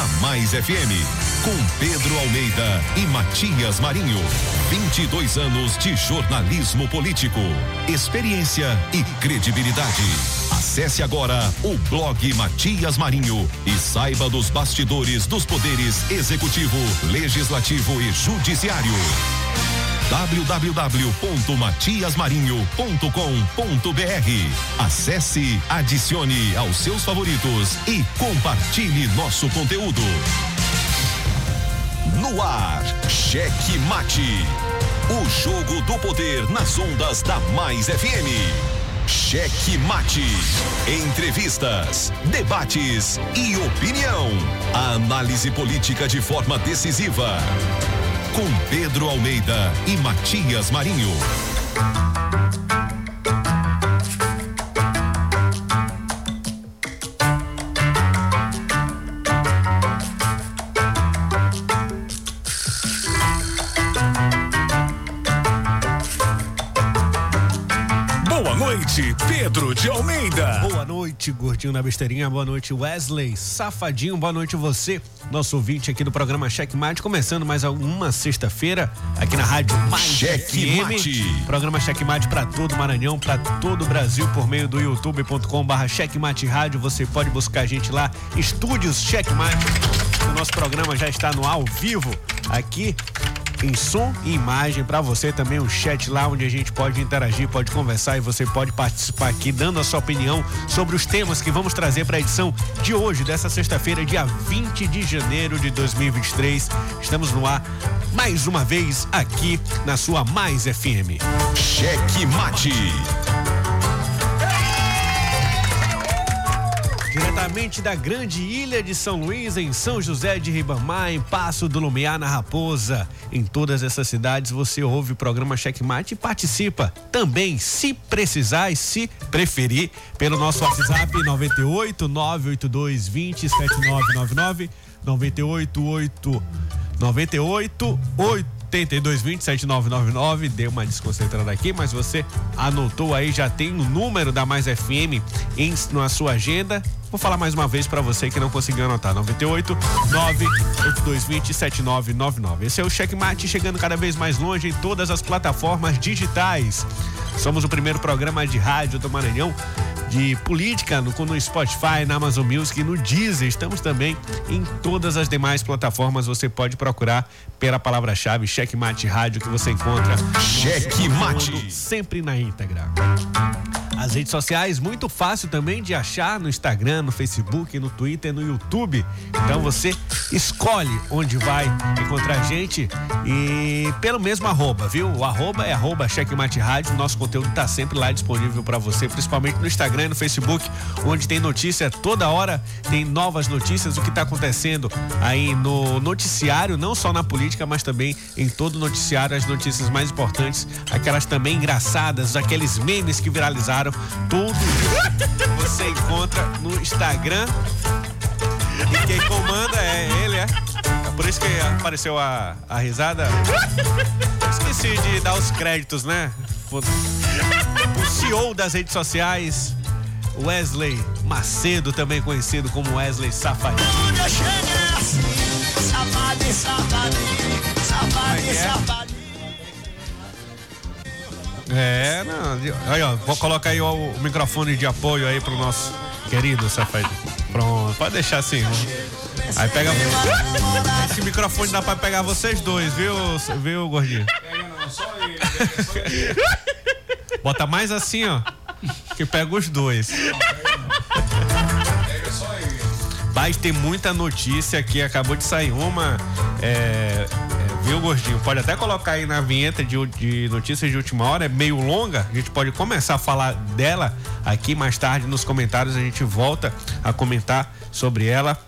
na Mais FM, com Pedro Almeida e Matias Marinho. 22 anos de jornalismo político, experiência e credibilidade. Acesse agora o blog Matias Marinho e saiba dos bastidores dos poderes executivo, legislativo e judiciário www.matiasmarinho.com.br. Acesse, adicione aos seus favoritos e compartilhe nosso conteúdo. No ar, Cheque Mate. O jogo do poder nas ondas da Mais FM. Cheque Mate. Entrevistas, debates e opinião. A análise política de forma decisiva com Pedro Almeida e Matias Marinho. Boa noite, Pedro de Almeida. Boa noite, gordinho na besteirinha. Boa noite, Wesley Safadinho. Boa noite, você, nosso ouvinte aqui do programa Checkmate. Começando mais uma sexta-feira aqui na Rádio Mais Checkmate. FM. Programa Checkmate para todo o Maranhão, para todo o Brasil, por meio do youtube.com/barra Checkmate Rádio. Você pode buscar a gente lá, Estúdios Checkmate. O nosso programa já está no ao vivo aqui em som e imagem para você também um chat lá onde a gente pode interagir, pode conversar e você pode participar aqui dando a sua opinião sobre os temas que vamos trazer para a edição de hoje, dessa sexta-feira, dia 20 de janeiro de 2023. Estamos no ar mais uma vez aqui na sua Mais FM. Cheque Mate. Diretamente da grande ilha de São Luís, em São José de Ribamar, em Passo do Lumiar, na Raposa. Em todas essas cidades você ouve o programa Checkmate e participa também, se precisar e se preferir, pelo nosso WhatsApp 98 982 20 7999 98 8 98 8 82207999, deu uma desconcentrada aqui, mas você anotou aí, já tem o número da Mais FM em, na sua agenda. Vou falar mais uma vez para você que não conseguiu anotar. 98 98220 7999. Esse é o Checkmate chegando cada vez mais longe em todas as plataformas digitais. Somos o primeiro programa de rádio do Maranhão de política no, no Spotify, na Amazon Music, no Deezer. Estamos também em todas as demais plataformas. Você pode procurar pela palavra-chave Checkmate Rádio que você encontra. Cheque Mate. Sempre na íntegra. As redes sociais, muito fácil também de achar no Instagram, no Facebook, no Twitter, no YouTube. Então você escolhe onde vai encontrar a gente e pelo mesmo arroba, viu? O arroba é arroba Checkmate Rádio. Nosso conteúdo está sempre lá disponível para você, principalmente no Instagram e no Facebook, onde tem notícia toda hora, tem novas notícias, o que está acontecendo aí no noticiário, não só na política, mas também em todo o noticiário, as notícias mais importantes, aquelas também engraçadas, aqueles memes que viralizaram, tudo você encontra no Instagram. E quem comanda é ele, é? É por isso que apareceu a, a risada. Esqueci de dar os créditos, né? O CEO das redes sociais, Wesley Macedo, também conhecido como Wesley Safadinho. É, não. Aí, ó, vou colocar aí o, o microfone de apoio aí pro nosso querido Safadinho. Pronto, pode deixar assim. Aí pega. Esse microfone dá pra pegar vocês dois, viu, viu, gordinho? Bota mais assim, ó. Que pega os dois. Mas tem muita notícia aqui. Acabou de sair uma. É, viu, Gordinho? Pode até colocar aí na vinheta de, de notícias de última hora. É meio longa. A gente pode começar a falar dela aqui mais tarde nos comentários. A gente volta a comentar sobre ela.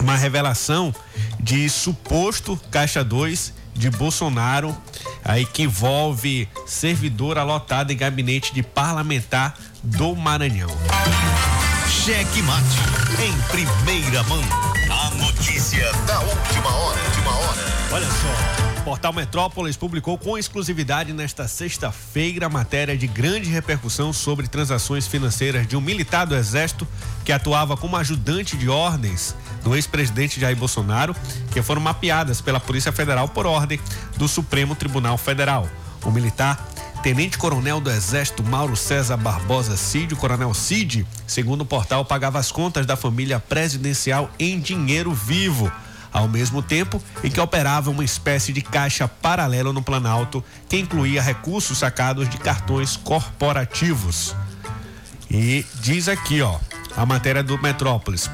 Uma revelação de suposto Caixa 2 de Bolsonaro, aí que envolve servidora lotada em gabinete de parlamentar do Maranhão. Cheque Mate. Em primeira mão. A notícia da última hora. Olha só, o Portal Metrópolis publicou com exclusividade nesta sexta-feira matéria de grande repercussão sobre transações financeiras de um militar do Exército que atuava como ajudante de ordens do ex-presidente Jair Bolsonaro, que foram mapeadas pela Polícia Federal por ordem do Supremo Tribunal Federal. O militar Tenente Coronel do Exército Mauro César Barbosa Cid, Coronel Cid, segundo o portal, pagava as contas da família presidencial em dinheiro vivo, ao mesmo tempo em que operava uma espécie de caixa paralelo no Planalto, que incluía recursos sacados de cartões corporativos. E diz aqui, ó, a matéria do Metrópolis.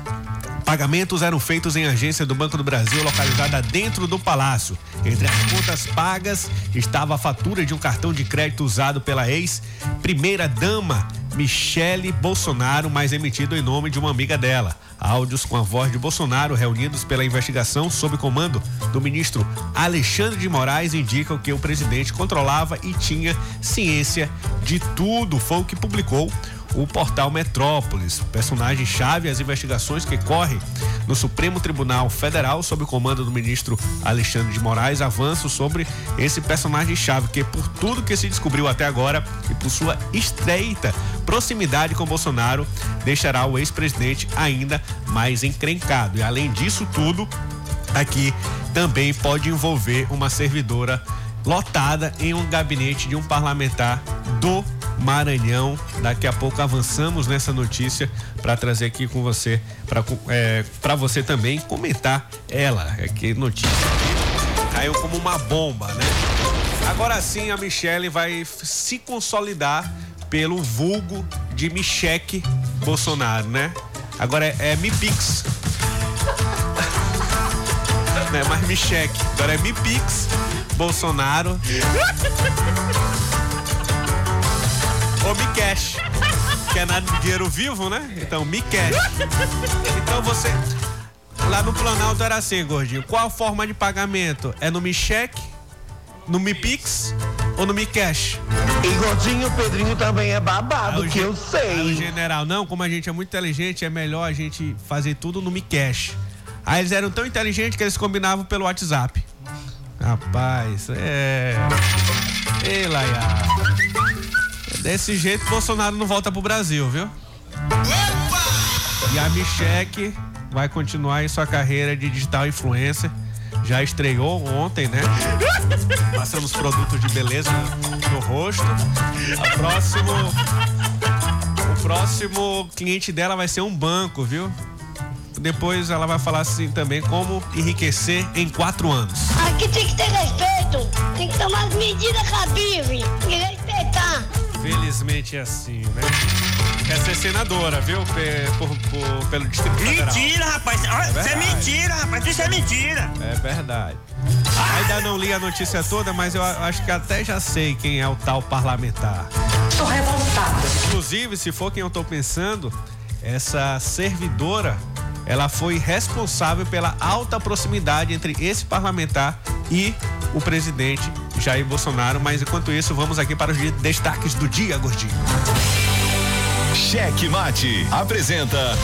Pagamentos eram feitos em agência do Banco do Brasil, localizada dentro do palácio. Entre as contas pagas estava a fatura de um cartão de crédito usado pela ex-primeira-dama Michele Bolsonaro, mas emitido em nome de uma amiga dela. Áudios com a voz de Bolsonaro reunidos pela investigação sob comando do ministro Alexandre de Moraes indicam que o presidente controlava e tinha ciência de tudo. Foi o que publicou o portal Metrópolis, personagem-chave as investigações que correm no Supremo Tribunal Federal sob o comando do ministro Alexandre de Moraes, avanço sobre esse personagem-chave que por tudo que se descobriu até agora e por sua estreita proximidade com Bolsonaro, deixará o ex-presidente ainda mais encrencado. E além disso tudo, aqui também pode envolver uma servidora lotada em um gabinete de um parlamentar do Maranhão. Daqui a pouco avançamos nessa notícia para trazer aqui com você, para é, você também comentar ela. É que notícia caiu como uma bomba, né? Agora sim a Michelle vai se consolidar pelo vulgo de Micheque Bolsonaro, né? Agora é, é Mipix. Não é mais Micheque, agora é Mipix Bolsonaro. Ou Me Cash. Que é nada de dinheiro vivo, né? Então, Me Cash. Então você. Lá no Planalto era assim, gordinho. Qual a forma de pagamento? É no Me Cheque? No Me Pix? Ou no Me Cash? E gordinho, Pedrinho também é babado, que eu sei. O general, não, como a gente é muito inteligente, é melhor a gente fazer tudo no Me Cash. Aí eles eram tão inteligentes que eles combinavam pelo WhatsApp. Rapaz, é. Ei, Laia. Desse jeito, Bolsonaro não volta pro Brasil, viu? E a Micheque vai continuar em sua carreira de digital influencer. Já estreou ontem, né? Passando os produtos de beleza no rosto. O próximo, o próximo cliente dela vai ser um banco, viu? Depois ela vai falar assim também como enriquecer em quatro anos. Aqui tem que ter respeito, tem que tomar as medidas cabíveis e respeitar. Felizmente é assim, né? Quer ser senadora, viu? Por, por, pelo Distrito Federal. Mentira, rapaz. É isso é mentira, rapaz. Isso é mentira. É verdade. Ainda não li a notícia toda, mas eu acho que até já sei quem é o tal parlamentar. Estou revoltada. Inclusive, se for quem eu estou pensando, essa servidora, ela foi responsável pela alta proximidade entre esse parlamentar e o presidente Jair Bolsonaro. Mas enquanto isso, vamos aqui para os destaques do dia, gordinho. Cheque Mate apresenta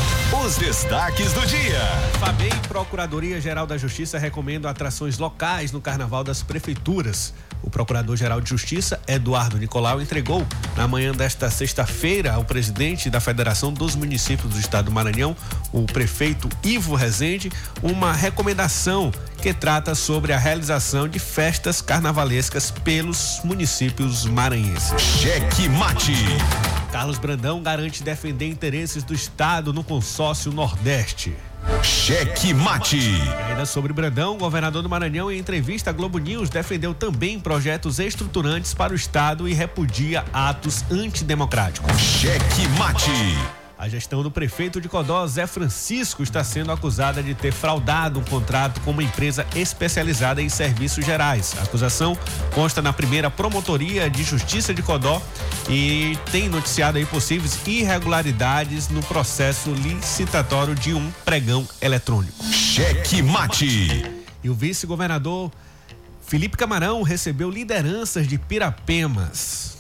os destaques do dia. Fabem Procuradoria-Geral da Justiça recomenda atrações locais no Carnaval das Prefeituras. O Procurador-Geral de Justiça, Eduardo Nicolau, entregou na manhã desta sexta-feira ao presidente da Federação dos Municípios do Estado do Maranhão, o prefeito Ivo Rezende, uma recomendação que trata sobre a realização de festas carnavalescas pelos municípios maranhenses. Cheque Mate. Carlos Brandão garante defender interesses do Estado no consórcio Nordeste. Cheque Mate. E ainda sobre Brandão, o governador do Maranhão, em entrevista à Globo News, defendeu também projetos estruturantes para o Estado e repudia atos antidemocráticos. Cheque Mate. A gestão do prefeito de Codó, Zé Francisco, está sendo acusada de ter fraudado um contrato com uma empresa especializada em serviços gerais. A acusação consta na primeira promotoria de justiça de Codó e tem noticiado aí possíveis irregularidades no processo licitatório de um pregão eletrônico. Cheque mate. E o vice-governador Felipe Camarão recebeu lideranças de Pirapemas.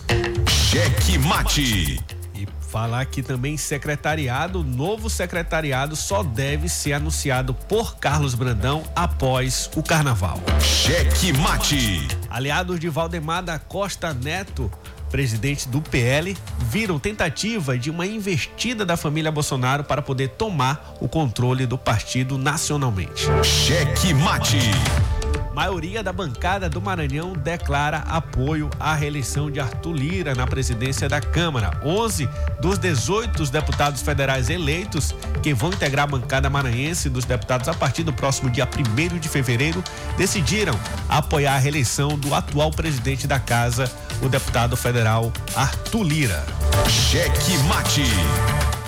Cheque mate. Falar que também secretariado, novo secretariado só deve ser anunciado por Carlos Brandão após o carnaval. Cheque mate. Aliados de Valdemar da Costa Neto presidente do PL, viram tentativa de uma investida da família Bolsonaro para poder tomar o controle do partido nacionalmente. Cheque mate. Maioria da bancada do Maranhão declara apoio à reeleição de Arthur Lira na presidência da Câmara. 11 dos 18 deputados federais eleitos que vão integrar a bancada maranhense dos deputados a partir do próximo dia 1 de fevereiro decidiram apoiar a reeleição do atual presidente da casa, o deputado federal Arthur Lira. Cheque mate.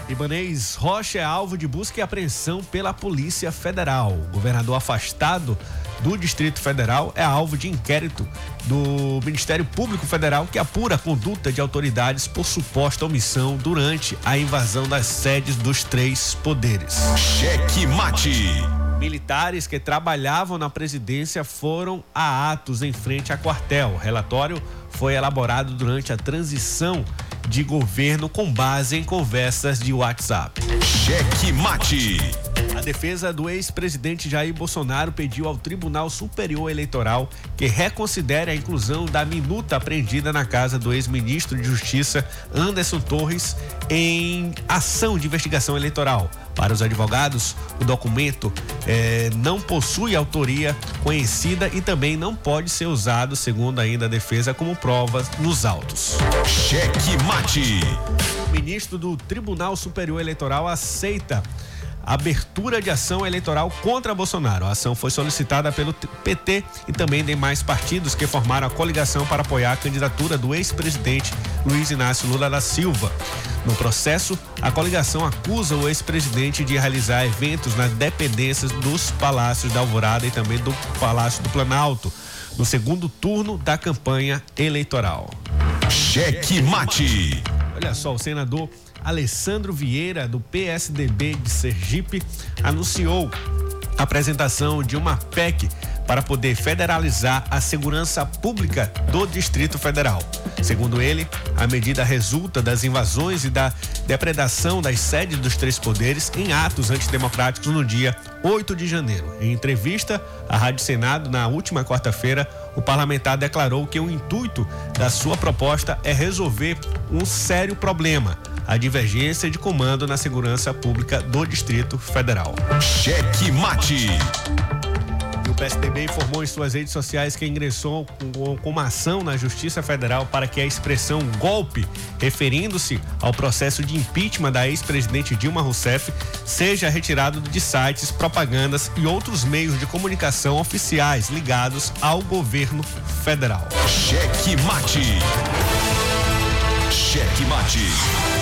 Ibanês Rocha é alvo de busca e apreensão pela Polícia Federal. O governador afastado do Distrito Federal é alvo de inquérito do Ministério Público Federal que apura a conduta de autoridades por suposta omissão durante a invasão das sedes dos três poderes. Cheque mate. Militares que trabalhavam na presidência foram a atos em frente a quartel. O relatório foi elaborado durante a transição de governo com base em conversas de WhatsApp. Cheque mate. A defesa do ex-presidente Jair Bolsonaro pediu ao Tribunal Superior Eleitoral que reconsidere a inclusão da minuta apreendida na casa do ex-ministro de Justiça Anderson Torres em ação de investigação eleitoral. Para os advogados, o documento eh, não possui autoria conhecida e também não pode ser usado, segundo ainda a defesa, como prova nos autos. Cheque mate. O ministro do Tribunal Superior Eleitoral aceita abertura de ação eleitoral contra Bolsonaro. A ação foi solicitada pelo PT e também demais partidos que formaram a coligação para apoiar a candidatura do ex-presidente Luiz Inácio Lula da Silva. No processo, a coligação acusa o ex-presidente de realizar eventos nas dependências dos palácios da Alvorada e também do Palácio do Planalto, no segundo turno da campanha eleitoral. Cheque mate. Olha só, o senador Alessandro Vieira, do PSDB de Sergipe, anunciou a apresentação de uma PEC para poder federalizar a segurança pública do Distrito Federal. Segundo ele, a medida resulta das invasões e da depredação das sedes dos três poderes em atos antidemocráticos no dia 8 de janeiro. Em entrevista à Rádio Senado na última quarta-feira, o parlamentar declarou que o intuito da sua proposta é resolver um sério problema a divergência de comando na segurança pública do Distrito Federal. Cheque mate. E o PSDB informou em suas redes sociais que ingressou com, com uma ação na Justiça Federal para que a expressão golpe, referindo-se ao processo de impeachment da ex-presidente Dilma Rousseff, seja retirado de sites, propagandas e outros meios de comunicação oficiais ligados ao governo federal. Cheque mate. Cheque mate.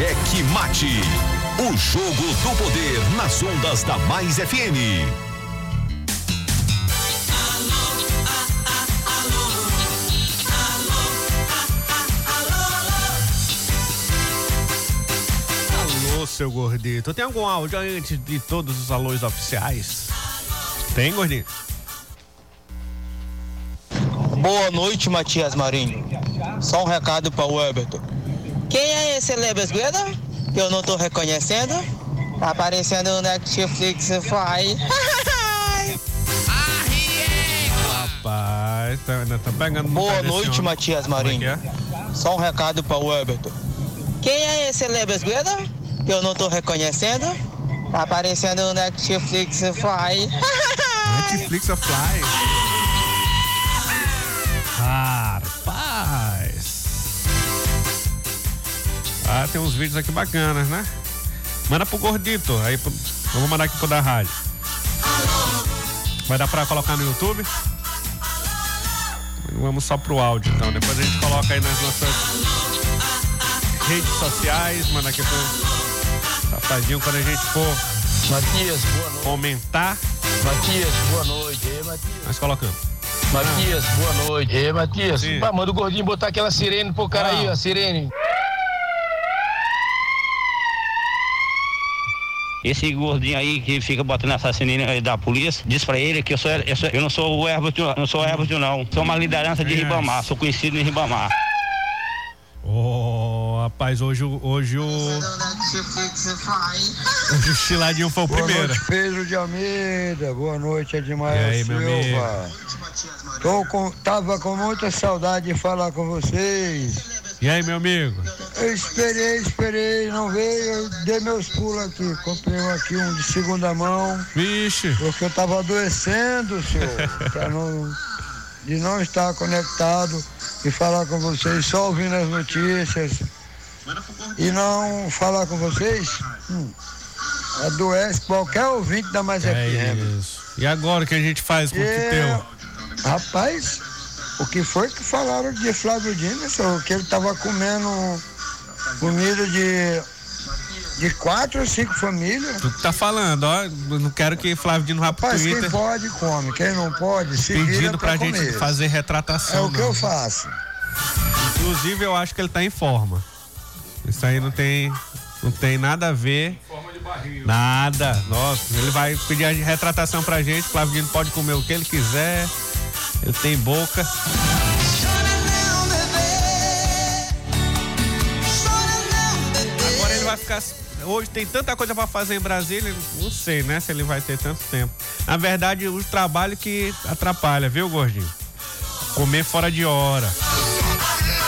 Cheque Mate. O jogo do poder nas ondas da Mais FM. Alô, seu gordito. Tem algum áudio antes de todos os alôs oficiais? Tem, gordinho? Boa noite, Matias Marinho. Só um recado para o Everton. Quem é esse Lebes Gueda? Que eu não tô reconhecendo. Tá aparecendo no Netflix Fly. Rapaz, tá, tá pegando Boa noite. Matias é Marinho. que é? Só um recado para o Everton. Quem é esse Lebesgueda? Que eu não tô reconhecendo. Tá aparecendo no Netflix Fly. Netflix Fly. Rapaz. Ah, tem uns vídeos aqui bacanas, né? Manda pro Gordito. Aí pro- eu vou mandar aqui pro da rádio. Vai dar pra colocar no YouTube? Vamos só pro áudio, então. Depois a gente coloca aí nas nossas redes sociais. Manda aqui pro Safadinho quando a gente for Matias, boa noite. comentar. Matias, boa noite. Ei, Matias. Nós colocando. Matias, boa noite. Ei, Matias. Sim. Manda o gordinho botar aquela sirene pro cara aí, Ah. a sirene. Esse gordinho aí que fica botando essa sininha da polícia, diz pra ele que eu, sou, eu, sou- eu não sou o Herbert, não sou o Herbert, não. Sou uma liderança de. Ribamar, sou conhecido em Ribamar. Ô, rapaz, hoje, o- hoje o. Hoje o Chiladinho foi o Boa primeiro. noite, Pedro de Almeida. Boa noite, Edmar E aí, meu Silva. Tô com, tava com muita saudade de falar com vocês. E aí, meu amigo? Eu esperei, esperei, não veio. Eu dei meus pulos aqui. Comprei aqui, um de segunda mão. Vixe. Porque eu tava adoecendo, senhor. pra não, de não estar conectado e falar com vocês, só ouvindo as notícias. E não falar com vocês, hum, adoece qualquer ouvinte da Mais É FM. isso. E agora o que a gente faz com o que É, teu? Rapaz, o que foi que falaram de Flávio Dino, senhor? Que ele tava comendo comida de, de quatro ou cinco famílias. Tu que tá falando, ó. Não quero que Flávio Dino vá pro Rapaz, quem Twitter pode, come. Quem não pode, se pedindo pra, pra gente comer. fazer É retratação. o que não. eu faço. Inclusive, eu acho que ele tá em forma. Isso aí não tem, não tem nada a ver. Nada. Nossa, ele vai pedir a retratação pra gente. Flávio Dino pode comer o que ele quiser. Ele tem boca. Ficar. Hoje tem tanta coisa pra fazer em Brasília, não sei, né? Se ele vai ter tanto tempo. Na verdade, o trabalho que atrapalha, viu, gordinho? Comer fora de hora.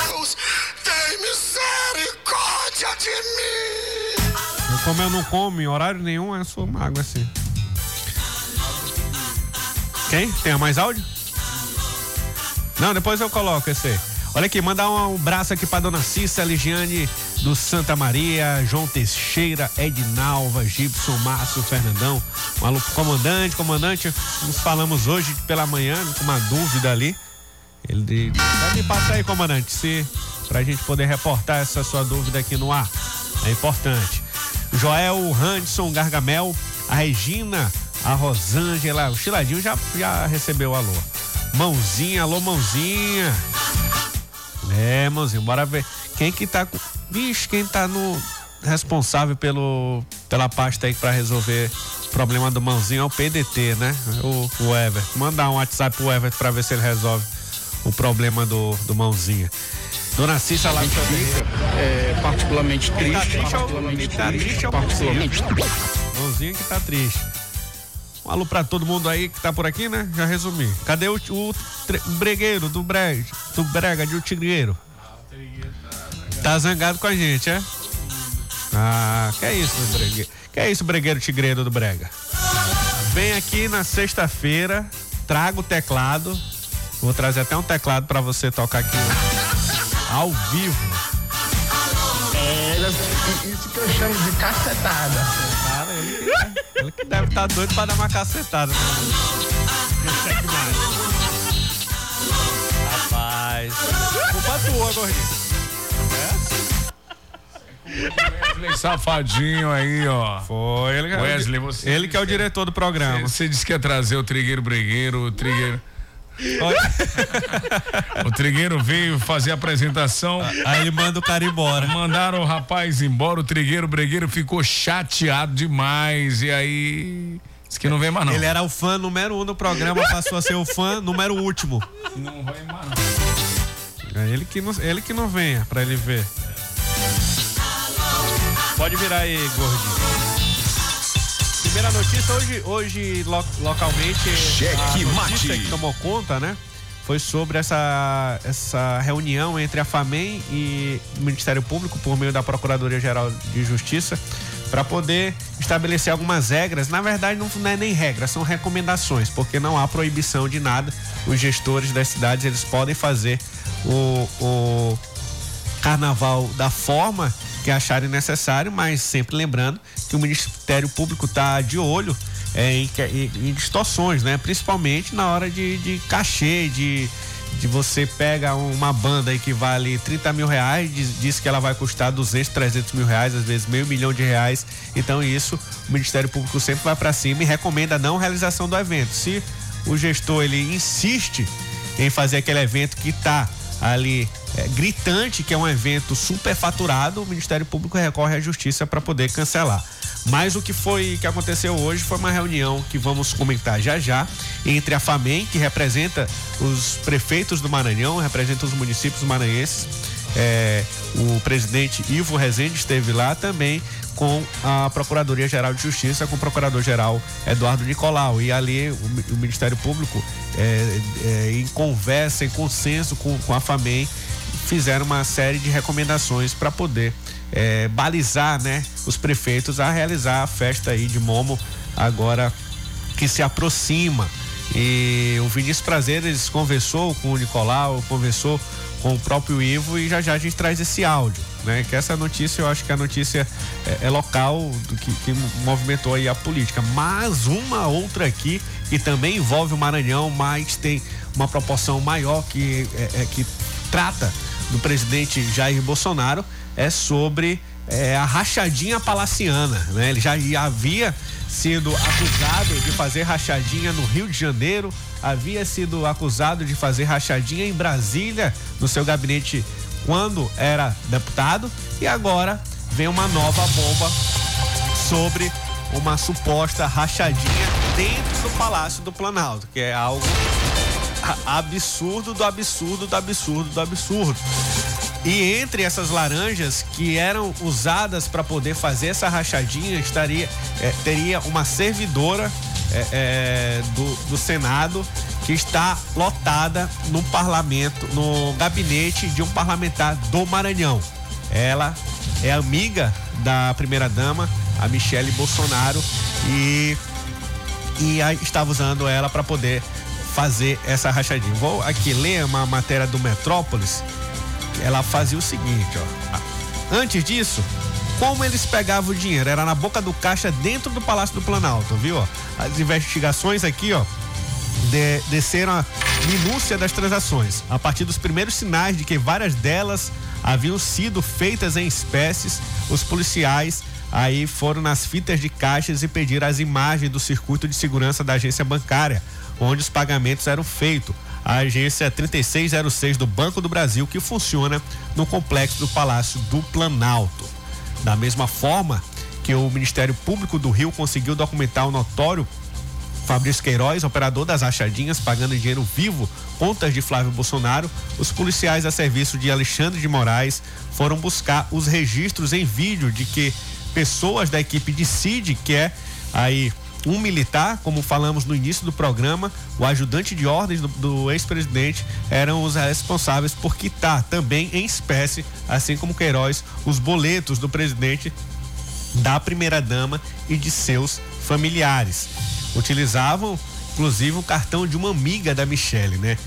Deus, tem misericórdia de mim. Eu, como eu não como em horário nenhum, eu sou magro assim. Quem? Tem mais áudio? Não, depois eu coloco esse aí. Olha aqui, mandar um abraço aqui pra dona Cissa Ligiane do Santa Maria, João Teixeira, Ednalva, Gibson, Márcio, Fernandão. Alô pro comandante, comandante, nos falamos hoje pela manhã, com uma dúvida ali. Ele me passar aí, comandante, se pra gente poder reportar essa sua dúvida aqui no ar. É importante. Joel Hanson Gargamel, a Regina, a Rosângela, o Chiladinho já, já recebeu alô. Mãozinha, alô, mãozinha. É, mãozinho, bora ver. Quem que tá com. Bicho, quem tá no. Responsável pelo, pela pasta aí pra resolver o problema do mãozinho é o PDT, né? O, o Everton. Mandar um WhatsApp pro Everton pra ver se ele resolve o problema do, do mãozinha. Dona Cissa lá terreiro. É particularmente Tá triste. triste, particularmente tá triste. triste é o particularmente Mãozinha que tá triste. Um alô pra todo mundo aí que tá por aqui, né? Já resumi. Cadê o, o bregueiro do Brega, do Brega de o Tigreiro? Tá zangado com a gente, é? Ah, que é isso, bregueiro? Que é isso, bregueiro tigreiro do Brega? Vem aqui na sexta-feira, traga o teclado. Vou trazer até um teclado pra você tocar aqui ao vivo. É, isso que eu chamo de cacetada. Ele que, ele que deve estar doido pra dar uma cacetada. Rapaz. Culpa tua, gordinho. Wesley Safadinho aí, ó. Foi ele, que- Wesley, você ele que é o diretor do programa. Você disse que ia trazer o Trigueiro Bregueiro, o Trigueiro. O Trigueiro veio fazer a apresentação. Aí manda o cara embora. Mandaram o rapaz embora, o Trigueiro Bregueiro ficou chateado demais. E aí. Disse que não vem mais, não. Ele era o fã número um do programa, passou a ser o fã número último. Não vai mais, não. É ele que não, ele que não venha pra ele ver. Pode virar aí, gordinho. Primeira notícia hoje, hoje lo, localmente. Cheque a notícia mate. que tomou conta, né? Foi sobre essa, essa reunião entre a FAMEM e o Ministério Público por meio da Procuradoria-Geral de Justiça para poder estabelecer algumas regras. Na verdade, não é nem regras, são recomendações, porque não há proibição de nada. Os gestores das cidades eles podem fazer o, o carnaval da forma que acharem necessário, mas sempre lembrando que o Ministério Público está de olho é, em, em, em, distorções, né? Principalmente na hora de, de cachê, de, de você pega uma banda aí que vale 30 mil reais, diz, diz, que ela vai custar 200, 300 mil reais, às vezes meio milhão de reais. Então isso o Ministério Público sempre vai para cima e recomenda a não realização do evento. Se o gestor ele insiste em fazer aquele evento que está ali é, gritante que é um evento superfaturado, o Ministério Público recorre à justiça para poder cancelar. Mas o que foi que aconteceu hoje foi uma reunião que vamos comentar já já entre a FAMEM, que representa os prefeitos do Maranhão, representa os municípios maranhenses. É, o presidente Ivo Rezende esteve lá também com a Procuradoria Geral de Justiça, com o Procurador-Geral Eduardo Nicolau. E ali o, o Ministério Público, é, é, em conversa, em consenso com, com a FAMEM, fizeram uma série de recomendações para poder é, balizar né, os prefeitos a realizar a festa aí de Momo agora que se aproxima. E o Vinícius Prazeres conversou com o Nicolau, conversou com o próprio Ivo e já já a gente traz esse áudio, né? Que essa notícia, eu acho que a notícia é, é local do que, que, movimentou aí a política. Mas uma outra aqui que também envolve o Maranhão, mas tem uma proporção maior que, é, é, que trata do presidente Jair Bolsonaro é sobre é, a rachadinha palaciana, né? Ele já havia sido acusado de fazer rachadinha no Rio de Janeiro, havia sido acusado de fazer rachadinha em Brasília, no seu gabinete quando era deputado, e agora vem uma nova bomba sobre uma suposta rachadinha dentro do Palácio do Planalto, que é algo absurdo do absurdo do absurdo do absurdo. E entre essas laranjas que eram usadas para poder fazer essa rachadinha, estaria, é, teria uma servidora é, é, do, do Senado que está lotada no parlamento, no gabinete de um parlamentar do Maranhão. Ela é amiga da primeira dama, a Michele Bolsonaro, e, e estava usando ela para poder fazer essa rachadinha. Vou aqui ler uma matéria do Metrópolis ela fazia o seguinte, ó. Antes disso, como eles pegavam o dinheiro? Era na boca do caixa dentro do Palácio do Planalto, viu? As investigações aqui, ó, de, desceram a minúcia das transações. A partir dos primeiros sinais de que várias delas haviam sido feitas em espécies, os policiais aí foram nas fitas de caixas e pediram as imagens do circuito de segurança da agência bancária, onde os pagamentos eram feitos a agência 3606 do Banco do Brasil, que funciona no complexo do Palácio do Planalto. Da mesma forma que o Ministério Público do Rio conseguiu documentar o notório Fabrício Queiroz, operador das achadinhas, pagando dinheiro vivo contas de Flávio Bolsonaro, os policiais a serviço de Alexandre de Moraes foram buscar os registros em vídeo de que pessoas da equipe de CID, que é aí um militar, como falamos no início do programa, o ajudante de ordens do, do ex-presidente eram os responsáveis por quitar também em espécie, assim como Queiroz, os boletos do presidente, da primeira-dama e de seus familiares. Utilizavam, inclusive, o cartão de uma amiga da Michelle, né?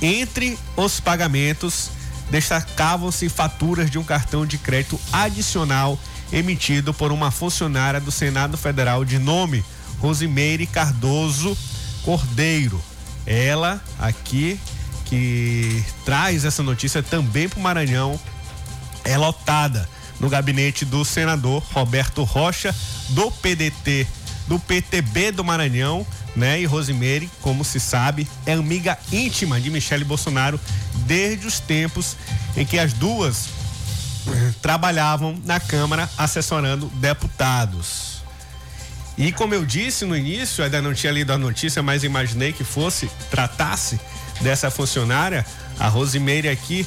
Entre os pagamentos, destacavam-se faturas de um cartão de crédito adicional emitido por uma funcionária do Senado Federal de nome Rosimeire Cardoso Cordeiro. Ela aqui que traz essa notícia também para o Maranhão é lotada no gabinete do senador Roberto Rocha do PDT do PTB do Maranhão, né? E Rosimeire, como se sabe, é amiga íntima de Michele Bolsonaro desde os tempos em que as duas eh, trabalhavam na Câmara assessorando deputados. E como eu disse no início, ainda não tinha lido a notícia, mas imaginei que fosse, tratasse dessa funcionária, a Rosimeire aqui,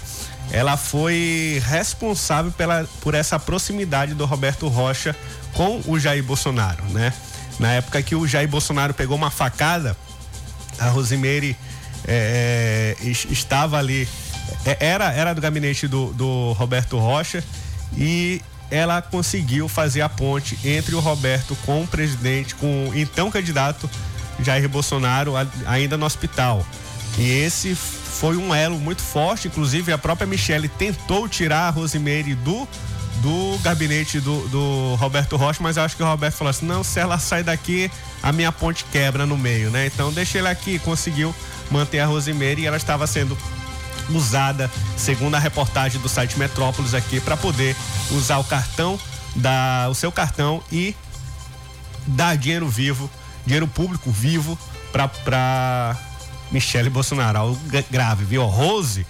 ela foi responsável pela, por essa proximidade do Roberto Rocha com o Jair Bolsonaro, né? Na época que o Jair Bolsonaro pegou uma facada, a Rosemary é, estava ali, é, era, era do gabinete do, do Roberto Rocha e ela conseguiu fazer a ponte entre o Roberto com o presidente, com o então candidato Jair Bolsonaro, ainda no hospital. E esse foi um elo muito forte, inclusive a própria Michelle tentou tirar a Rosemary do do gabinete do, do Roberto Rocha, mas eu acho que o Roberto falou assim: não, se ela sai daqui, a minha ponte quebra no meio, né? Então deixa ele aqui, conseguiu manter a Rosemary e ela estava sendo usada, segundo a reportagem do site Metrópolis aqui, para poder usar o cartão, da, o seu cartão e dar dinheiro vivo, dinheiro público vivo para Michele Bolsonaro. Algo grave, viu? Rose,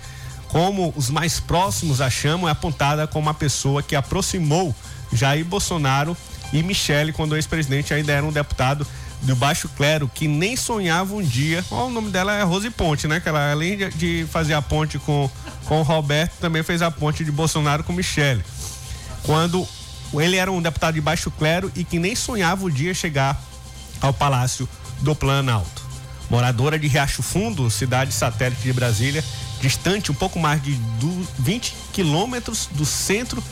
como os mais próximos a chamam, é apontada como uma pessoa que aproximou Jair Bolsonaro e Michele quando o ex-presidente ainda era um deputado do baixo clero que nem sonhava um dia. Ó, o nome dela é Rose Ponte, né? Que ela, além de fazer a ponte com, com o Roberto, também fez a ponte de Bolsonaro com Michele. Quando ele era um deputado de baixo clero e que nem sonhava o dia chegar ao Palácio do Planalto. Moradora de Riacho Fundo, cidade satélite de Brasília, distante um pouco mais de 20 quilômetros do centro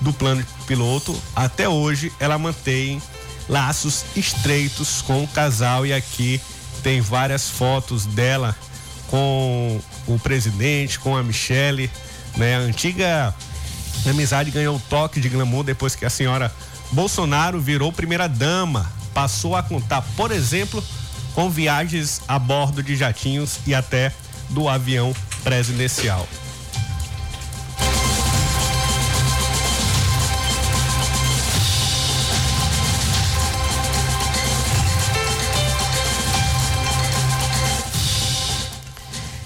do plano piloto, até hoje ela mantém laços estreitos com o casal e aqui tem várias fotos dela com o presidente, com a Michele, né? A antiga amizade ganhou toque de glamour depois que a senhora Bolsonaro virou primeira dama, passou a contar, por exemplo, com viagens a bordo de jatinhos e até do avião presidencial.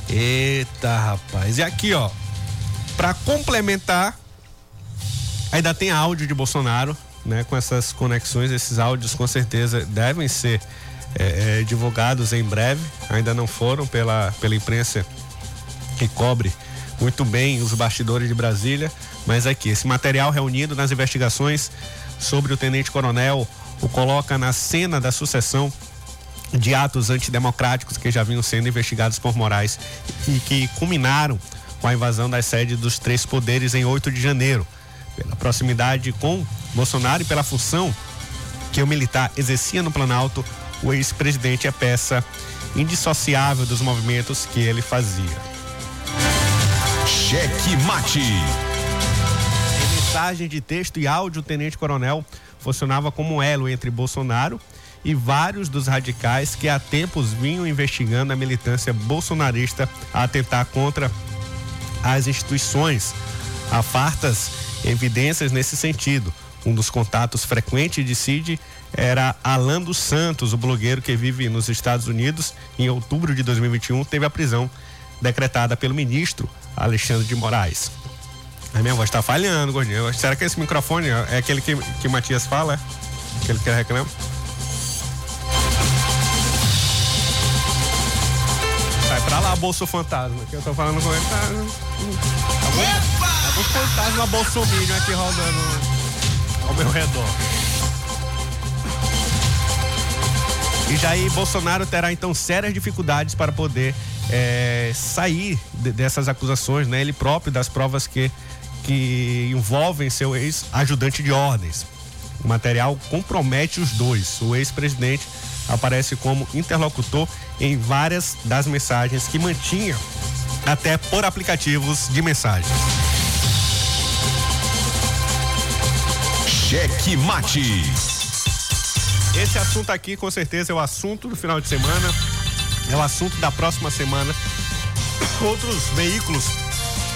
Eita, rapaz. E aqui, ó, para complementar, ainda tem áudio de Bolsonaro, né? Com essas conexões, esses áudios com certeza devem ser é, é, divulgados em breve. Ainda não foram pela, pela imprensa que cobre muito bem os bastidores de Brasília, mas aqui esse material reunido nas investigações sobre o tenente coronel o coloca na cena da sucessão de atos antidemocráticos que já vinham sendo investigados por Moraes e que culminaram com a invasão das sedes dos três poderes em 8 de janeiro. Pela proximidade com Bolsonaro e pela função que o militar exercia no Planalto, o ex-presidente é peça indissociável dos movimentos que ele fazia. Cheque mate. Em mensagem de texto e áudio, o tenente-coronel funcionava como elo entre Bolsonaro e vários dos radicais que há tempos vinham investigando a militância bolsonarista a atentar contra as instituições. Há fartas evidências nesse sentido. Um dos contatos frequentes de Cid era Alan dos Santos, o blogueiro que vive nos Estados Unidos. Em outubro de 2021, teve a prisão decretada pelo ministro Alexandre de Moraes. A minha voz está falhando, gordinho. Será que esse microfone é aquele que, que Matias fala? Aquele que reclama? Bolso fantasma, que eu tô falando com ele. Tá, tá, tá um fantasma bolsominion aqui rodando ao meu redor. E Jair Bolsonaro terá então sérias dificuldades para poder é, sair de, dessas acusações, né? Ele próprio das provas que, que envolvem seu ex-ajudante de ordens. O material compromete os dois. O ex-presidente aparece como interlocutor em várias das mensagens que mantinha até por aplicativos de mensagem. Cheque mate. Esse assunto aqui, com certeza, é o assunto do final de semana, é o assunto da próxima semana. Outros veículos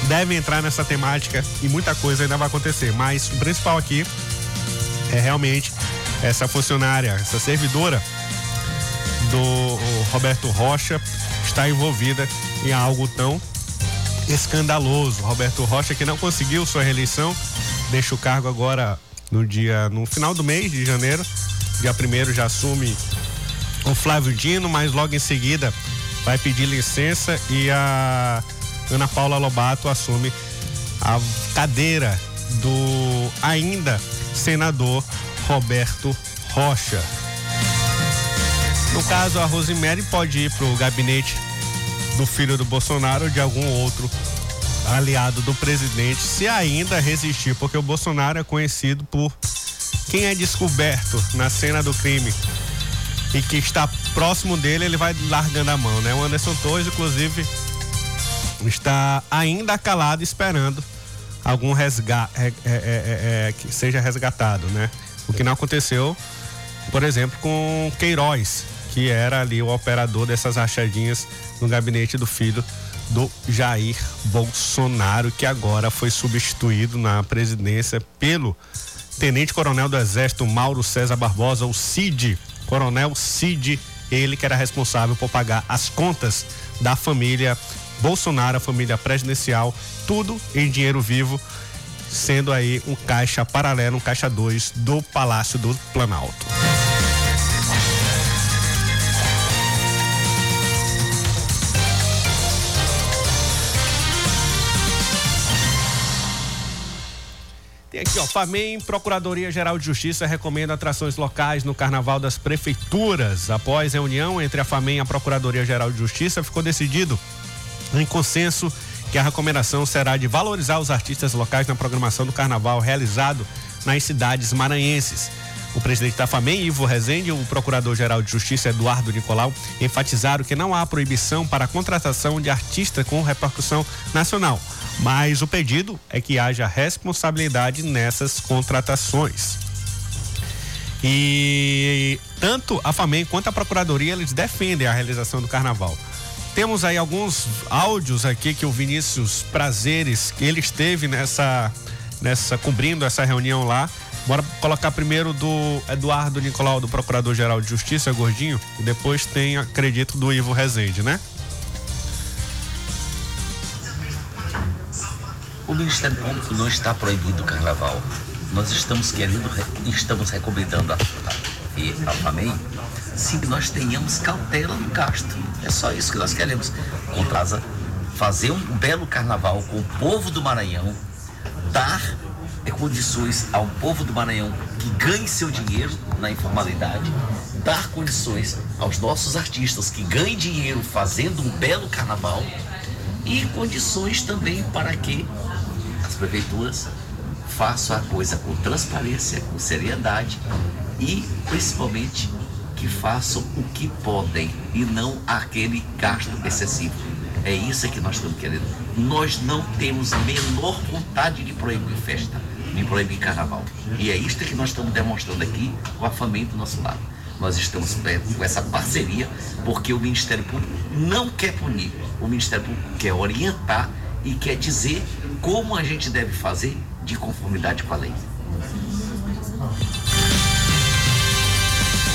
devem entrar nessa temática e muita coisa ainda vai acontecer, mas o principal aqui é realmente essa funcionária, essa servidora do Roberto Rocha está envolvida em algo tão escandaloso. Roberto Rocha que não conseguiu sua reeleição, deixa o cargo agora no dia no final do mês de janeiro dia primeiro já assume o Flávio Dino, mas logo em seguida vai pedir licença e a Ana Paula Lobato assume a cadeira do ainda senador Roberto Rocha. No caso, a Rosemary pode ir para o gabinete do filho do Bolsonaro ou de algum outro aliado do presidente, se ainda resistir, porque o Bolsonaro é conhecido por quem é descoberto na cena do crime e que está próximo dele, ele vai largando a mão, né? O Anderson Torres, inclusive, está ainda calado esperando algum resgate é, é, é, é, que seja resgatado, né? O que não aconteceu, por exemplo, com Queiroz, que era ali o operador dessas rachadinhas no gabinete do filho do Jair Bolsonaro, que agora foi substituído na presidência pelo Tenente Coronel do Exército Mauro César Barbosa, o CID, Coronel Cid, ele que era responsável por pagar as contas da família Bolsonaro, a família presidencial, tudo em dinheiro vivo, sendo aí um caixa paralelo, um caixa 2 do Palácio do Planalto. Tem aqui, ó, FAMEM, Procuradoria-Geral de Justiça recomenda atrações locais no Carnaval das Prefeituras. Após reunião entre a FAMEM e a Procuradoria-Geral de Justiça, ficou decidido em consenso que a recomendação será de valorizar os artistas locais na programação do Carnaval realizado nas cidades maranhenses. O presidente da FAMEM, Ivo Rezende, e o procurador-geral de Justiça, Eduardo Nicolau, enfatizaram que não há proibição para a contratação de artista com repercussão nacional mas o pedido é que haja responsabilidade nessas contratações. E tanto a FAMEM quanto a Procuradoria eles defendem a realização do carnaval. Temos aí alguns áudios aqui que o Vinícius Prazeres, que ele esteve nessa, nessa cobrindo essa reunião lá. Bora colocar primeiro do Eduardo Nicolau, do Procurador-Geral de Justiça, Gordinho, e depois tem, acredito, do Ivo Rezende, né? O Ministério Público não está proibindo o carnaval. Nós estamos querendo, estamos recomendando a, a, a FAMEI, sim, que nós tenhamos cautela no gasto. É só isso que nós queremos. Contrasa, fazer um belo carnaval com o povo do Maranhão, dar condições ao povo do Maranhão que ganhe seu dinheiro na informalidade, dar condições aos nossos artistas que ganhem dinheiro fazendo um belo carnaval e condições também para que prefeituras façam a coisa com transparência, com seriedade e principalmente que façam o que podem e não aquele gasto excessivo. É isso que nós estamos querendo. Nós não temos menor vontade de proibir festa, de proibir carnaval. E é isto que nós estamos demonstrando aqui com a família do nosso lado. Nós estamos com essa parceria porque o Ministério Público não quer punir, o Ministério Público quer orientar e quer dizer como a gente deve fazer de conformidade com a lei.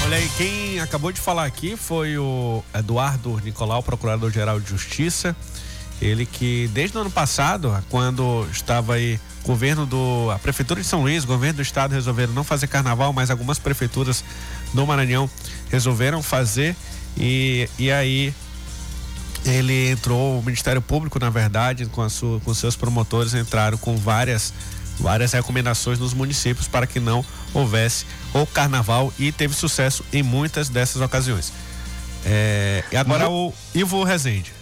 Olha aí, quem acabou de falar aqui foi o Eduardo Nicolau, Procurador-Geral de Justiça. Ele que desde o ano passado, quando estava aí governo do a prefeitura de São Luís, governo do estado resolveram não fazer carnaval, mas algumas prefeituras do Maranhão resolveram fazer e, e aí ele entrou, o Ministério Público, na verdade, com, a sua, com seus promotores, entraram com várias, várias recomendações nos municípios para que não houvesse o carnaval e teve sucesso em muitas dessas ocasiões. É, e agora o Ivo Rezende.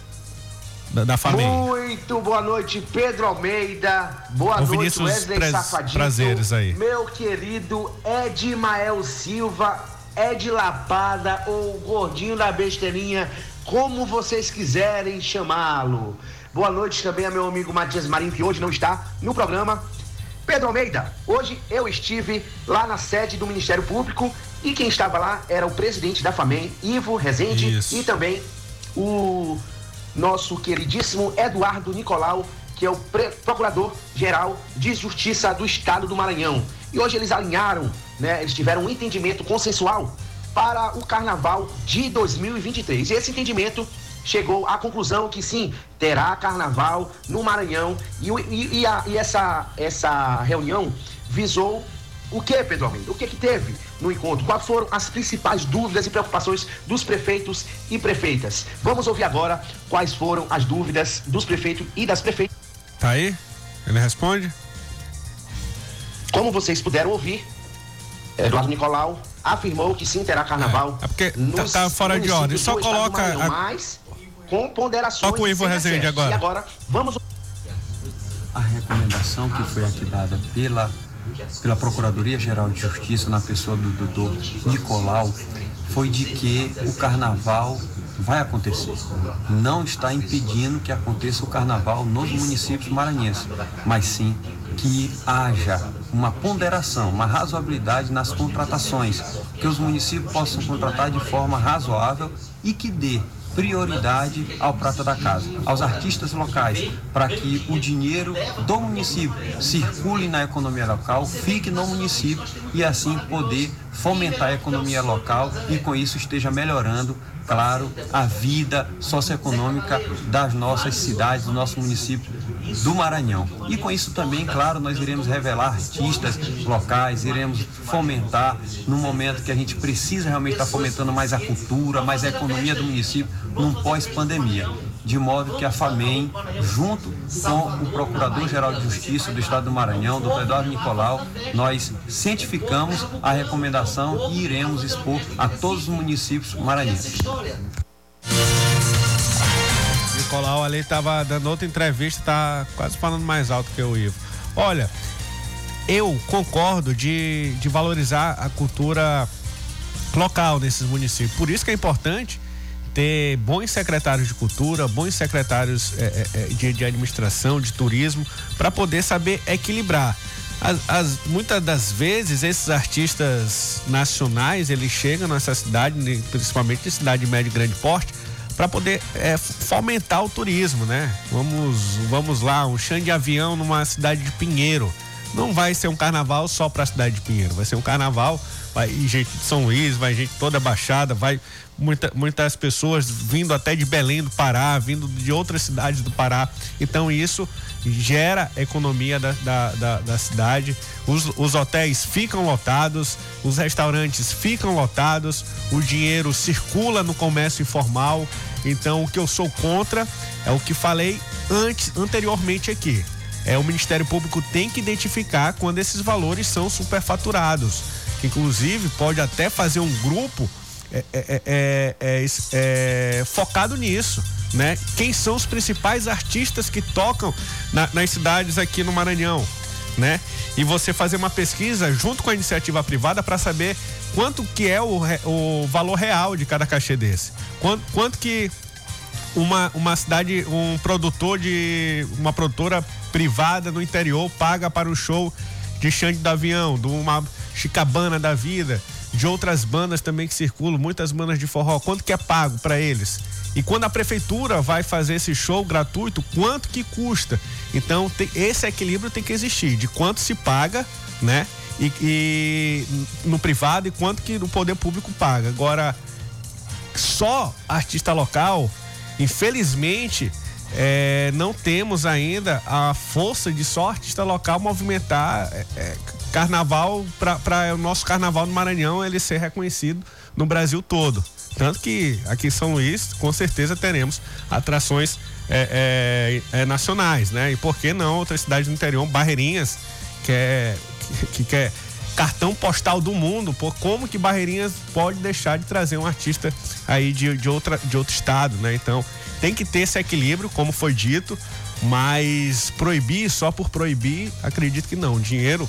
Da, da família. Muito boa noite, Pedro Almeida. Boa o noite, Wesley Safadinho. Prazeres aí. Meu querido Edmael Silva, Ed Lapada, ou Gordinho da Besteirinha como vocês quiserem chamá-lo. Boa noite também a meu amigo Matias Marinho, que hoje não está no programa. Pedro Almeida, hoje eu estive lá na sede do Ministério Público e quem estava lá era o presidente da FAMEM, Ivo Rezende, Isso. e também o nosso queridíssimo Eduardo Nicolau, que é o procurador-geral de Justiça do Estado do Maranhão. E hoje eles alinharam, né, eles tiveram um entendimento consensual para o carnaval de 2023. E esse entendimento chegou à conclusão que sim, terá carnaval no Maranhão e, e, e, a, e essa, essa reunião visou o que, Pedro Almeida? O que que teve no encontro? Quais foram as principais dúvidas e preocupações dos prefeitos e prefeitas? Vamos ouvir agora quais foram as dúvidas dos prefeitos e das prefeitas. Tá aí? Ele responde? Como vocês puderam ouvir, Eduardo Nicolau afirmou que sim terá carnaval. É porque tá, tá fora de ordem. Só coloca. Maranhão, a... Mas com ponderações. Toca o Ivo Rezende agora. E agora, vamos. A recomendação que foi aqui dada pela, pela Procuradoria-Geral de Justiça, na pessoa do doutor Nicolau, foi de que o carnaval vai acontecer. Não está impedindo que aconteça o carnaval nos municípios maranhenses, mas sim que haja uma ponderação, uma razoabilidade nas contratações, que os municípios possam contratar de forma razoável e que dê prioridade ao prata da casa, aos artistas locais, para que o dinheiro do município circule na economia local, fique no município e assim poder fomentar a economia local e com isso esteja melhorando claro, a vida socioeconômica das nossas cidades, do nosso município do Maranhão. E com isso também, claro, nós iremos revelar artistas locais, iremos fomentar no momento que a gente precisa realmente estar fomentando mais a cultura, mais a economia do município num pós-pandemia de modo que a FAMEM, junto com o Procurador-Geral de Justiça do Estado do Maranhão, doutor Eduardo Nicolau, nós cientificamos a recomendação e iremos expor a todos os municípios maranhenses. Nicolau ali estava dando outra entrevista, está quase falando mais alto que o Ivo. Olha, eu concordo de, de valorizar a cultura local nesses municípios. Por isso que é importante ter bons secretários de cultura, bons secretários é, é, é de, de, administração, de turismo, para poder saber equilibrar. As, as, muitas das vezes esses artistas nacionais eles chegam nessa cidade, principalmente em cidade de médio e grande porte, para poder é, fomentar o turismo, né? Vamos, vamos lá, um chão de avião numa cidade de Pinheiro. Não vai ser um carnaval só para a cidade de Pinheiro, vai ser um carnaval vai gente de São Luís, vai gente toda baixada, vai muita, muitas pessoas vindo até de Belém do Pará, vindo de outras cidades do Pará. Então isso gera economia da, da, da, da cidade. Os, os hotéis ficam lotados, os restaurantes ficam lotados, o dinheiro circula no comércio informal. Então o que eu sou contra é o que falei antes, anteriormente aqui. É o Ministério Público tem que identificar quando esses valores são superfaturados inclusive pode até fazer um grupo é é, é, é, é, é, focado nisso. Né? Quem são os principais artistas que tocam na, nas cidades aqui no Maranhão? Né? E você fazer uma pesquisa junto com a iniciativa privada para saber quanto que é o, o valor real de cada cachê desse. Quanto, quanto que uma, uma cidade, um produtor de. uma produtora privada no interior paga para um show de Xande do Avião, de uma Chicabana da vida, de outras bandas também que circulam, muitas bandas de forró, quanto que é pago para eles? E quando a prefeitura vai fazer esse show gratuito, quanto que custa? Então, tem, esse equilíbrio tem que existir, de quanto se paga, né? E, e no privado e quanto que o poder público paga. Agora, só artista local, infelizmente, é, não temos ainda a força de só artista local movimentar é, é carnaval para o nosso carnaval no Maranhão ele ser reconhecido no Brasil todo. Tanto que aqui em São Luís, com certeza teremos atrações é, é, é, nacionais, né? E por que não outras cidades do interior, Barreirinhas, que é, que, que é cartão postal do mundo, como que Barreirinhas pode deixar de trazer um artista aí de, de, outra, de outro estado, né? Então tem que ter esse equilíbrio, como foi dito, mas proibir só por proibir, acredito que não. O dinheiro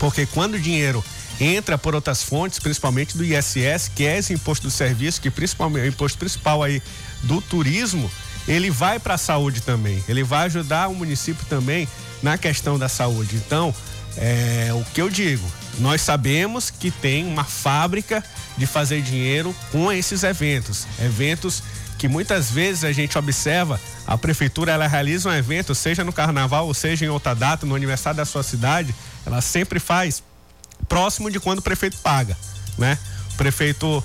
porque quando o dinheiro entra por outras fontes, principalmente do ISS, que é esse imposto do serviço, que principalmente é o imposto principal aí do turismo, ele vai para a saúde também. Ele vai ajudar o município também na questão da saúde. Então, é, o que eu digo, nós sabemos que tem uma fábrica de fazer dinheiro com esses eventos, eventos que muitas vezes a gente observa, a prefeitura ela realiza um evento, seja no carnaval ou seja em outra data, no aniversário da sua cidade, ela sempre faz próximo de quando o prefeito paga, né? O prefeito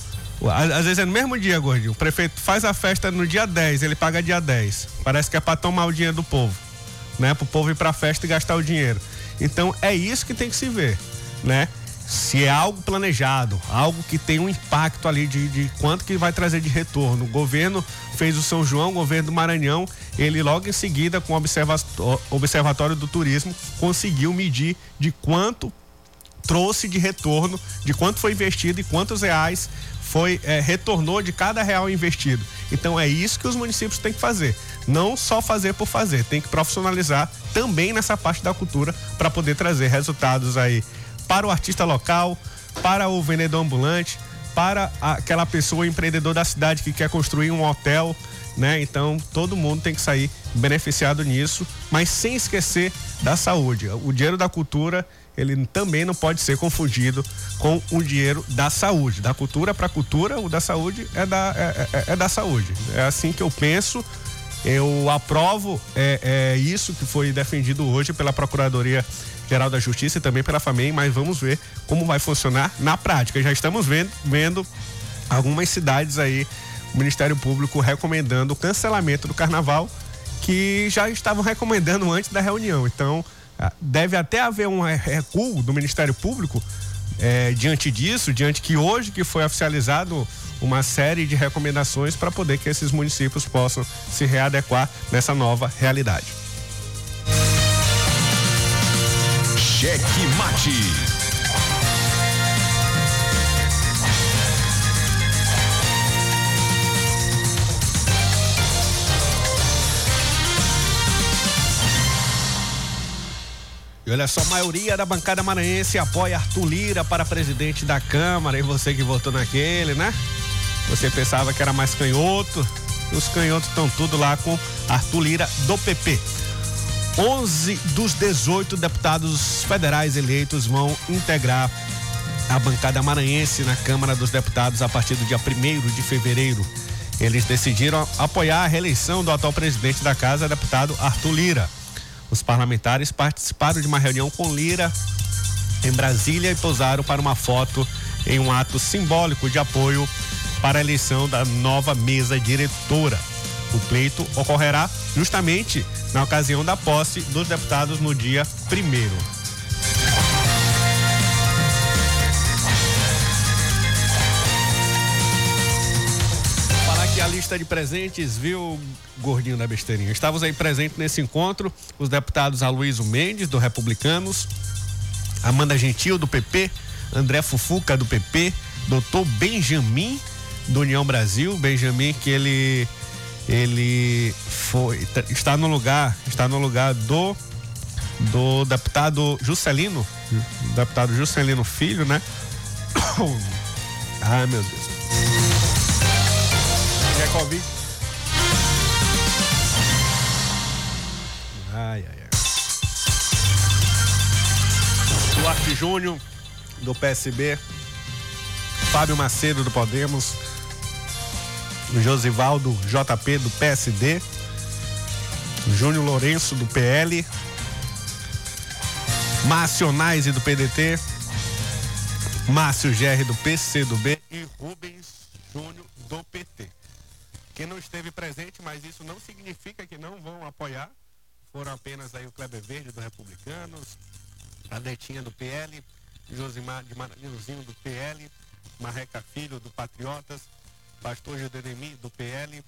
às vezes é no mesmo dia, gordinho. O prefeito faz a festa no dia 10, ele paga dia 10. Parece que é para tomar o dinheiro do povo, né? Para o povo ir para a festa e gastar o dinheiro. Então é isso que tem que se ver, né? Se é algo planejado, algo que tem um impacto ali de, de quanto que vai trazer de retorno. O governo fez o São João, o governo do Maranhão, ele logo em seguida, com o Observatório do Turismo, conseguiu medir de quanto trouxe de retorno, de quanto foi investido e quantos reais foi é, retornou de cada real investido. Então é isso que os municípios têm que fazer. Não só fazer por fazer, tem que profissionalizar também nessa parte da cultura para poder trazer resultados aí para o artista local, para o vendedor ambulante, para aquela pessoa empreendedor da cidade que quer construir um hotel, né? Então todo mundo tem que sair beneficiado nisso, mas sem esquecer da saúde. O dinheiro da cultura ele também não pode ser confundido com o dinheiro da saúde. Da cultura para cultura, o da saúde é da, é, é, é, da saúde. É assim que eu penso. Eu aprovo é, é isso que foi defendido hoje pela Procuradoria Geral da Justiça e também pela FAMEI, mas vamos ver como vai funcionar na prática. Já estamos vendo, vendo algumas cidades aí, o Ministério Público recomendando o cancelamento do carnaval, que já estavam recomendando antes da reunião. Então, ah, deve até haver um recuo do Ministério Público é, diante disso, diante que hoje que foi oficializado uma série de recomendações para poder que esses municípios possam se readequar nessa nova realidade. Cheque Mate. Olha só, a maioria da bancada maranhense apoia Arthur Lira para presidente da Câmara. E você que votou naquele, né? Você pensava que era mais canhoto. Os canhotos estão tudo lá com Arthur Lira do PP. 11 dos 18 deputados federais eleitos vão integrar a bancada maranhense na Câmara dos Deputados a partir do dia 1 de fevereiro. Eles decidiram apoiar a reeleição do atual presidente da casa, deputado Arthur Lira. Os parlamentares participaram de uma reunião com Lira em Brasília e posaram para uma foto em um ato simbólico de apoio para a eleição da nova mesa diretora. O pleito ocorrerá justamente na ocasião da posse dos deputados no dia primeiro. Lista de presentes, viu, gordinho da besteirinha? Estávamos aí presentes nesse encontro, os deputados Aloysio Mendes, do Republicanos, Amanda Gentil, do PP, André Fufuca, do PP, doutor Benjamin, do União Brasil, Benjamin, que ele ele foi está no lugar está no lugar do do deputado Juscelino deputado Juscelino Filho né? Ai meu Deus é Covid. Ai, ai, ai. Duarte Júnior, do PSB. Fábio Macedo, do Podemos. Josivaldo JP, do PSD. Júnior Lourenço, do PL. Márcio Naise, do PDT. Márcio GR, do PCdoB. E Rubens Júnior, do PT que não esteve presente, mas isso não significa que não vão apoiar. Foram apenas aí o Kleber Verde do Republicanos, a Netinha do PL, Josimar de Maranhãozinho do PL, Marreca Filho do Patriotas, Pastor Judenemi do PL,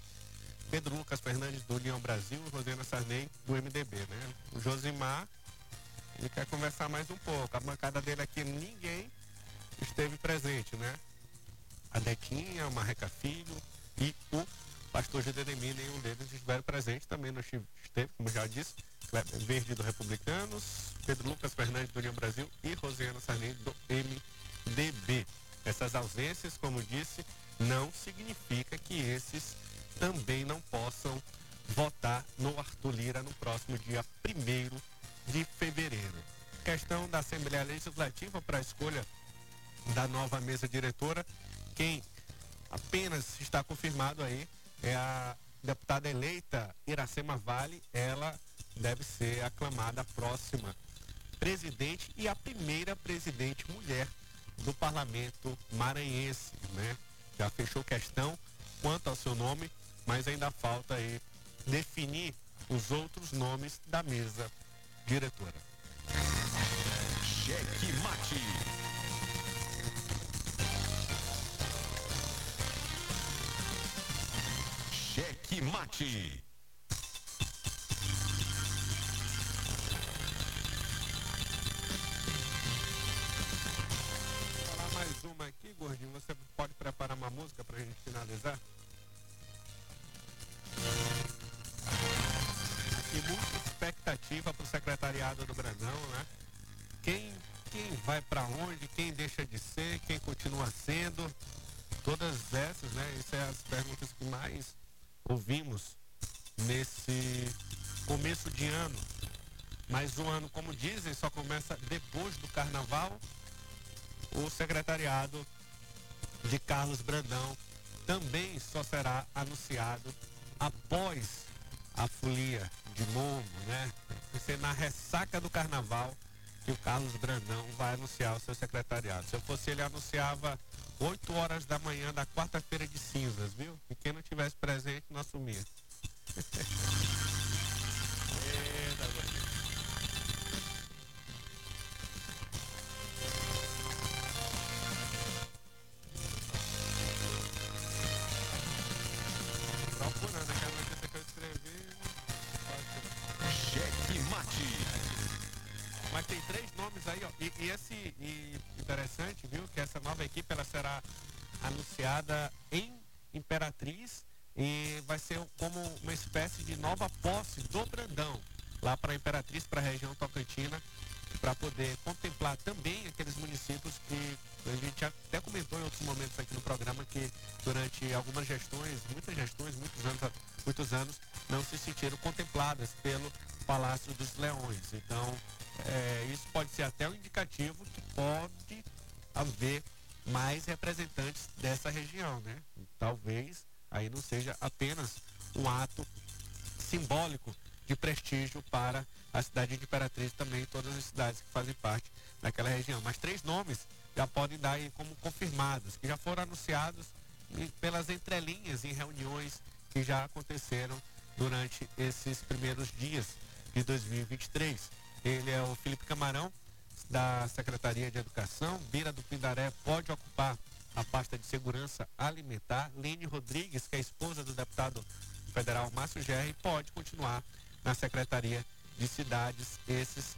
Pedro Lucas Fernandes do União Brasil, Rosena Sarney do MDB, né? O Josimar, ele quer conversar mais um pouco. A bancada dele aqui, ninguém esteve presente, né? A Netinha, o Marreca Filho e o pastor Gedemir, nenhum deles estiveram presentes, também não esteve, como já disse, Verde do Republicanos, Pedro Lucas Fernandes do União Brasil e Rosiana Sarney do MDB. Essas ausências, como disse, não significa que esses também não possam votar no Arthur Lira no próximo dia 1 de fevereiro. Questão da Assembleia Legislativa para a escolha da nova mesa diretora, quem apenas está confirmado aí é a deputada eleita Iracema Vale, ela deve ser aclamada a próxima presidente e a primeira presidente mulher do parlamento maranhense, né? Já fechou questão quanto ao seu nome, mas ainda falta aí definir os outros nomes da mesa diretora. Cheque mate. Cheque Mate. aqui, gordinho, você pode preparar uma música pra gente finalizar? Aqui muita expectativa pro secretariado do Brandão, né? Quem, quem vai para onde, quem deixa de ser, quem continua sendo. Todas essas, né? Essas são as perguntas que mais ouvimos nesse começo de ano. Mas o ano, como dizem, só começa depois do carnaval. O secretariado de Carlos Brandão também só será anunciado após a folia de novo, né? Vai ser na ressaca do carnaval que o Carlos Brandão vai anunciar o seu secretariado. Se eu fosse ele, anunciava 8 horas da manhã da quarta-feira de cinzas, viu? E quem não tivesse presente não assumia. pelas entrelinhas em reuniões que já aconteceram durante esses primeiros dias de 2023. Ele é o Felipe Camarão, da Secretaria de Educação. Bira do Pindaré pode ocupar a pasta de segurança alimentar. Lene Rodrigues, que é esposa do deputado federal Márcio Gerri, pode continuar na Secretaria de Cidades. Esses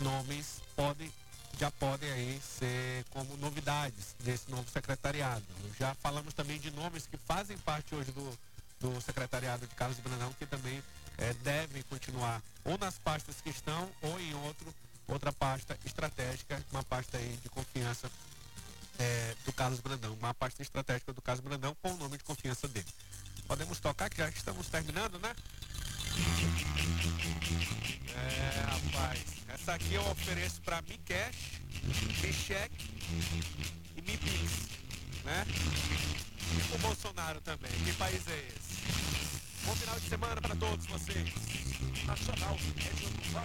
nomes podem, já podem aí ser como novidades desse novo secretariado. Já falamos também de nomes que fazem parte hoje do, do secretariado de Carlos Brandão, que também é, devem continuar ou nas pastas que estão ou em outro, outra pasta estratégica, uma pasta aí de confiança é, do Carlos Brandão, uma pasta estratégica do Carlos Brandão com o nome de confiança dele. Podemos tocar que já estamos terminando, né? É, rapaz, essa aqui eu ofereço para Mi Cash, Mi Cheque e Mi Pix, né? E Bolsonaro também. Que país é esse? Bom final de semana para todos vocês. Nacional, Regional.